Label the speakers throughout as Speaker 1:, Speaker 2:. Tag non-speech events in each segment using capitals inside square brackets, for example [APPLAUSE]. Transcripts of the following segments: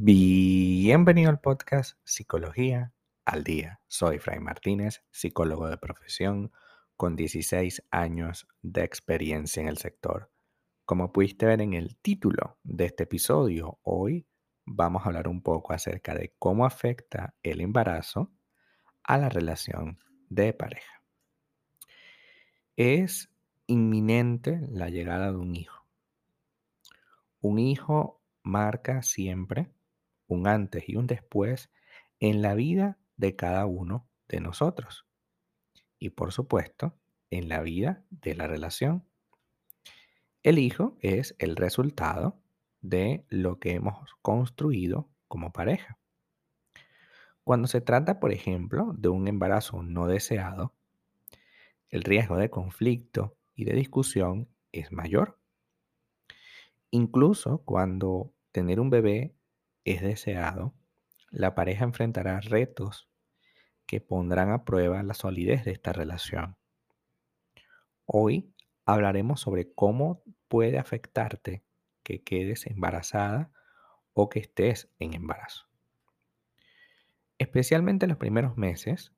Speaker 1: Bienvenido al podcast Psicología al Día. Soy Fray Martínez, psicólogo de profesión con 16 años de experiencia en el sector. Como pudiste ver en el título de este episodio, hoy vamos a hablar un poco acerca de cómo afecta el embarazo a la relación de pareja. Es inminente la llegada de un hijo. Un hijo marca siempre un antes y un después en la vida de cada uno de nosotros. Y por supuesto, en la vida de la relación. El hijo es el resultado de lo que hemos construido como pareja. Cuando se trata, por ejemplo, de un embarazo no deseado, el riesgo de conflicto y de discusión es mayor. Incluso cuando tener un bebé es deseado, la pareja enfrentará retos que pondrán a prueba la solidez de esta relación. Hoy hablaremos sobre cómo puede afectarte que quedes embarazada o que estés en embarazo. Especialmente en los primeros meses,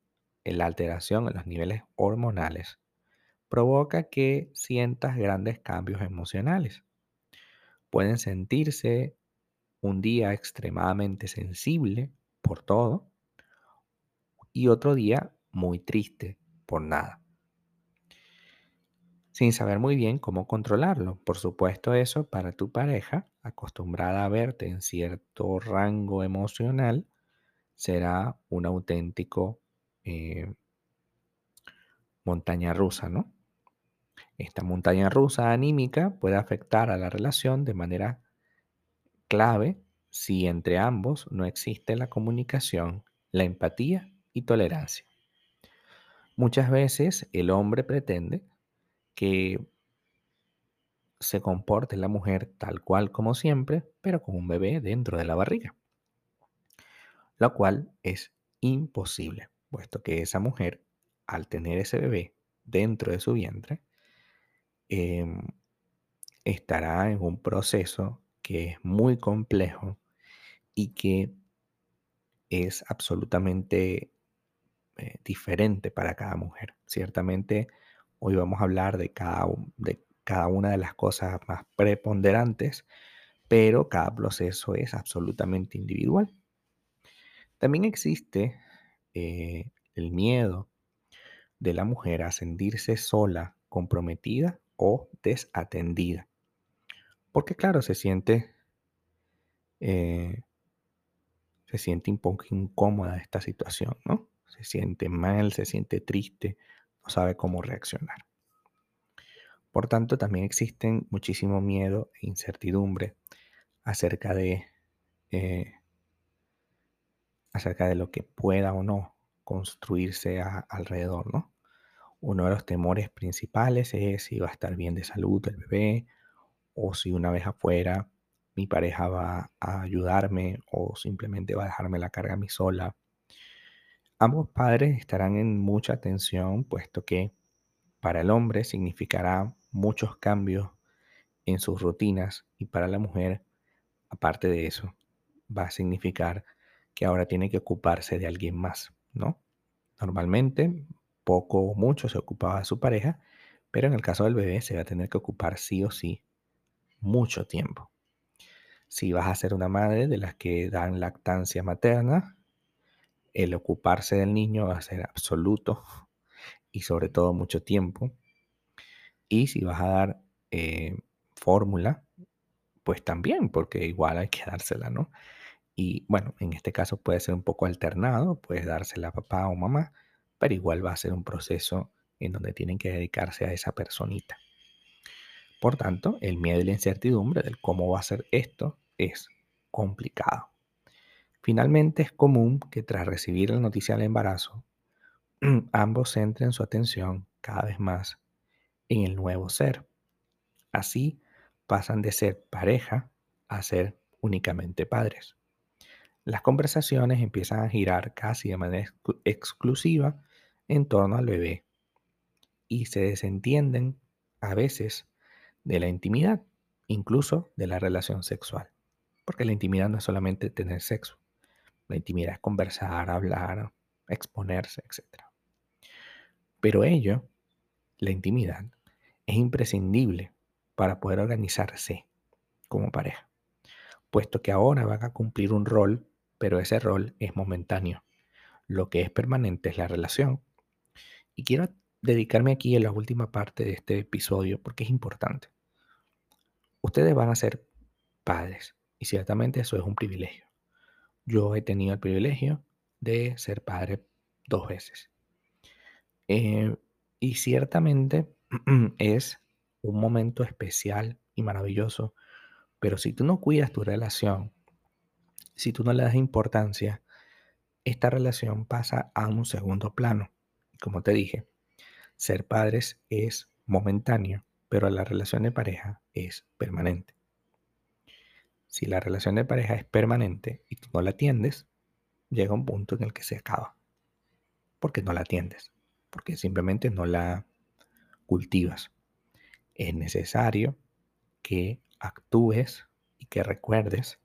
Speaker 1: la alteración en los niveles hormonales provoca que sientas grandes cambios emocionales. Pueden sentirse un día extremadamente sensible por todo y otro día muy triste por nada. Sin saber muy bien cómo controlarlo. Por supuesto eso para tu pareja, acostumbrada a verte en cierto rango emocional, será un auténtico eh, montaña rusa, ¿no? Esta montaña rusa anímica puede afectar a la relación de manera clave si entre ambos no existe la comunicación, la empatía y tolerancia. Muchas veces el hombre pretende que se comporte la mujer tal cual como siempre, pero con un bebé dentro de la barriga, lo cual es imposible, puesto que esa mujer, al tener ese bebé dentro de su vientre, em, estará en un proceso que es muy complejo y que es absolutamente eh, diferente para cada mujer. Ciertamente hoy vamos a hablar de cada, de cada una de las cosas más preponderantes, pero cada proceso es absolutamente individual. También existe eh, el miedo de la mujer a sentirse sola, comprometida o desatendida. Porque claro, se siente, eh, se siente un poco incómoda esta situación, ¿no? Se siente mal, se siente triste, no sabe cómo reaccionar. Por tanto, también existen muchísimo miedo e incertidumbre acerca de, eh, acerca de lo que pueda o no construirse alrededor, ¿no? Uno de los temores principales es si va a estar bien de salud el bebé, o si una vez afuera mi pareja va a ayudarme o simplemente va a dejarme la carga a mí sola. Ambos padres estarán en mucha tensión, puesto que para el hombre significará muchos cambios en sus rutinas y para la mujer, aparte de eso, va a significar que ahora tiene que ocuparse de alguien más, ¿no? Normalmente, poco o mucho se ocupaba de su pareja, pero en el caso del bebé se va a tener que ocupar sí o sí mucho tiempo. Si vas a ser una madre de las que dan lactancia materna, el ocuparse del niño va a ser absoluto [LAUGHS] y sobre todo mucho tiempo. Y si vas a dar eh, fórmula, pues también, porque igual hay que dársela, ¿no? Y bueno, en este caso puede ser un poco alternado, puedes dársela a papá o mamá, pero igual va a ser un proceso en donde tienen que dedicarse a esa personita. Por tanto, el miedo y la incertidumbre del cómo va a ser esto es complicado. Finalmente, es común que tras recibir la noticia del embarazo, [CLEARS THROAT] ambos centren su atención cada vez más en el nuevo ser. Así pasan de ser pareja a ser únicamente padres. Las conversaciones empiezan a girar casi de manera exclusiva en torno al bebé y se desentienden a veces de la intimidad, incluso de la relación sexual. Porque la intimidad no es solamente tener sexo. La intimidad es conversar, hablar, exponerse, etc. Pero ello, la intimidad, es imprescindible para poder organizarse como pareja, puesto que ahora van a cumplir un rol, pero ese rol es momentáneo. Lo que es permanente es la relación. Y quiero dedicarme aquí en la última parte de este episodio porque es importante. Ustedes van a ser padres y ciertamente eso es un privilegio. Yo he tenido el privilegio de ser padre dos veces. Eh, y ciertamente [CLEARS THROAT] es un momento especial y maravilloso, pero si tú no cuidas tu relación, si tú no le das importancia, esta relación pasa a un segundo plano. Como te dije, ser padres es momentáneo, pero la relación de pareja es permanente. Si la relación de pareja es permanente y tú no la atiendes, llega un punto en el que se acaba. Porque no la atiendes, porque simplemente no la cultivas. Es necesario que actúes y que recuerdes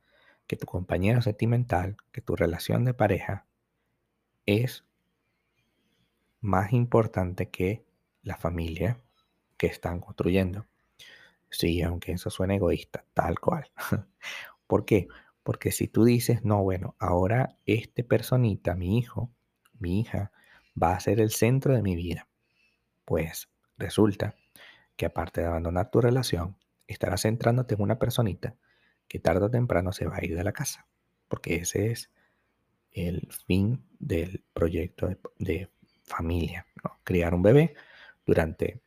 Speaker 1: que tu compañero sentimental, que tu relación de pareja es más importante que la familia que están construyendo. Sí, aunque eso suene egoísta, tal cual. [LAUGHS] ¿Por qué? Porque si tú dices, no, bueno, ahora este personita, mi hijo, mi hija, va a ser el centro de mi vida, pues resulta que aparte de abandonar tu relación, estarás centrándote en una personita que tarde o temprano se va a ir de la casa, porque ese es el fin del proyecto de, familia, ¿no? criar un bebé durante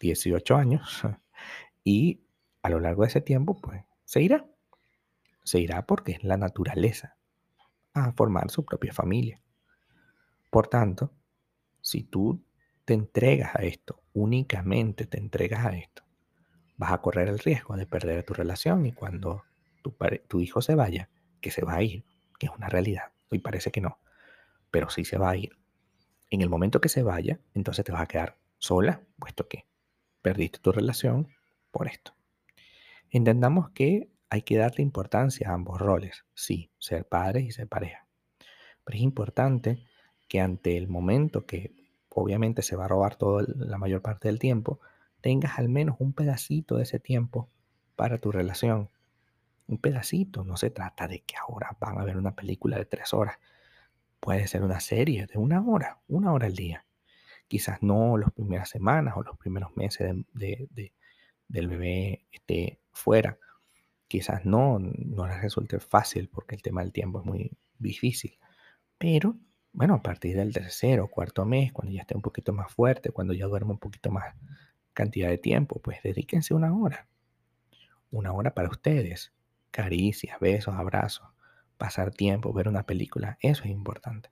Speaker 1: 18 años [LAUGHS] y a lo largo de ese tiempo pues se irá, se irá porque es la naturaleza a formar su propia familia. Por tanto, si tú te entregas a esto, únicamente te entregas a esto, vas a correr el riesgo de perder tu relación y cuando tu, tu hijo se vaya, que se va a ir, que es una realidad, y parece que no, pero sí se va a ir. En el momento que se vaya, entonces te vas a quedar sola, puesto que perdiste tu relación por esto. Entendamos que hay que darle importancia a ambos roles, sí, ser padre y ser pareja. Pero es importante que ante el momento que obviamente se va a robar toda la mayor parte del tiempo, tengas al menos un pedacito de ese tiempo para tu relación, un pedacito. No se trata de que ahora van a ver una película de tres horas. Puede ser una serie de una hora, una hora al día. Quizás no las primeras semanas o los primeros meses del bebé esté fuera. Quizás no, no les resulte fácil porque el tema del tiempo es muy difícil. Pero, bueno, a partir del tercero o cuarto mes, cuando ya esté un poquito más fuerte, cuando ya duerma un poquito más cantidad de tiempo, pues dedíquense una hora. Una hora para ustedes caricias, besos, abrazos, pasar tiempo, ver una película, eso es importante.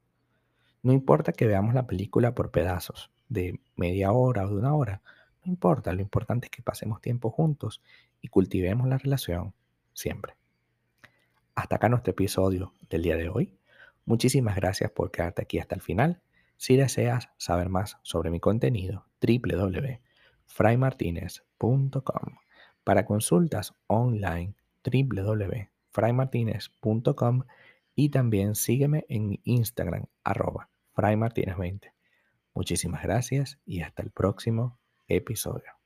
Speaker 1: No importa que veamos la película por pedazos, de media hora o de una hora, no importa, lo importante es que pasemos tiempo juntos y cultivemos la relación siempre. Hasta acá nuestro episodio del día de hoy. Muchísimas gracias por quedarte aquí hasta el final. Si deseas saber más sobre mi contenido, www.fraymartinez.com. Para consultas online www.fraymartinez.com y también sígueme en Instagram arroba fraymartinez20. Muchísimas gracias y hasta el próximo episodio.